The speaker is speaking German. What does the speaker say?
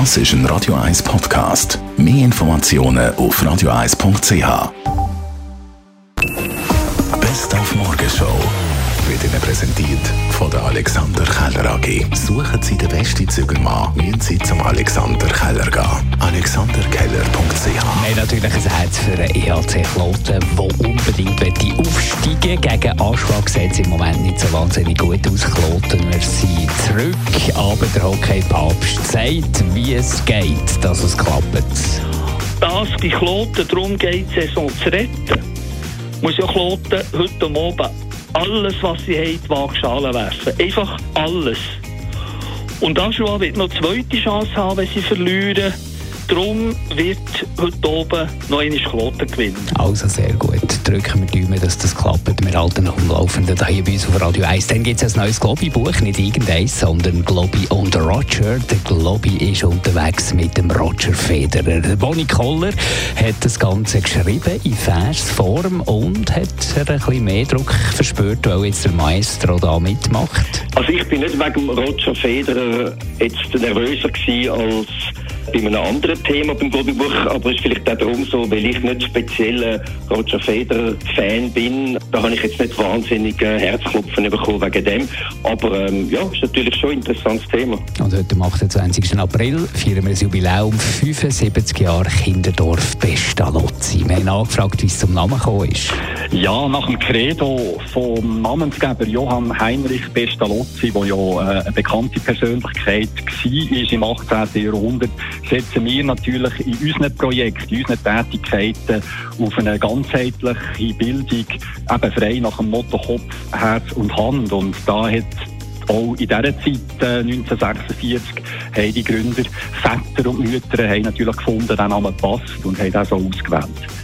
Das ist ein Radio 1 Podcast. Mehr Informationen auf radio1.ch. Best auf Morgenshow wird Ihnen präsentiert von der Alexander Keller AG. Suchen Sie den besten Zügelmann, müssen Sie zum Alexander Keller gehen. alexanderkeller.ch Wir natürlich ein Herz für den EHC Kloten, der unbedingt möchte aufsteigen Gegen Anschlag sieht es im Moment nicht so wahnsinnig gut aus. Kloten, wir zurück, aber der Hockey-Papst sagt, wie es geht, dass es klappt. dass die Kloten darum geht, die Saison zu retten, muss ja Kloten heute Abend alles, was sie haben, die Waagschale werfen. Einfach alles. Und Aschua wird noch eine zweite Chance haben, wenn sie verlieren. Darum wird heute oben noch eine Kloten gewinnen. Also sehr gut. Drücken wir die Daumen, dass das klappt. Wir halten noch am Laufenden hier bei uns auf Radio 1. Dann gibt es ein neues Globi-Buch, nicht irgendeins, sondern Globi und Roger. Der Globi ist unterwegs mit dem Roger Federer. Der Bonnie Koller hat das Ganze geschrieben in Versform und hat ein bisschen mehr Druck verspürt, weil jetzt der Maestro da mitmacht. Also ich bin nicht wegen Roger Federer jetzt nervöser gewesen als bei einem anderen Thema beim Globi-Buch, aber es ist vielleicht auch darum so, weil ich nicht speziell Roger Federer-Fan bin. Da habe ich jetzt nicht wahnsinnig äh, Herzklopfen bekommen wegen dem. Aber ähm, ja, ist natürlich schon ein interessantes Thema. Und heute am 28. April feiern wir das Jubiläum 75 Jahre Kinderdorf Pestalozzi. Wir haben angefragt, wie es zum Namen gekommen ist. Ja, nach dem Credo vom Namensgeber Johann Heinrich Pestalozzi, der ja äh, eine bekannte Persönlichkeit war im 18. Jahrhundert, setzen wir natürlich in unseren Projekten, in unseren Tätigkeiten auf eine ganzheitliche Bildung, eben frei nach dem Motto Kopf, Herz und Hand. Und da hat auch in dieser Zeit, äh, 1946, haben die Gründer, Väter und Mütter, haben natürlich gefunden, der Name passt und haben das so ausgewählt.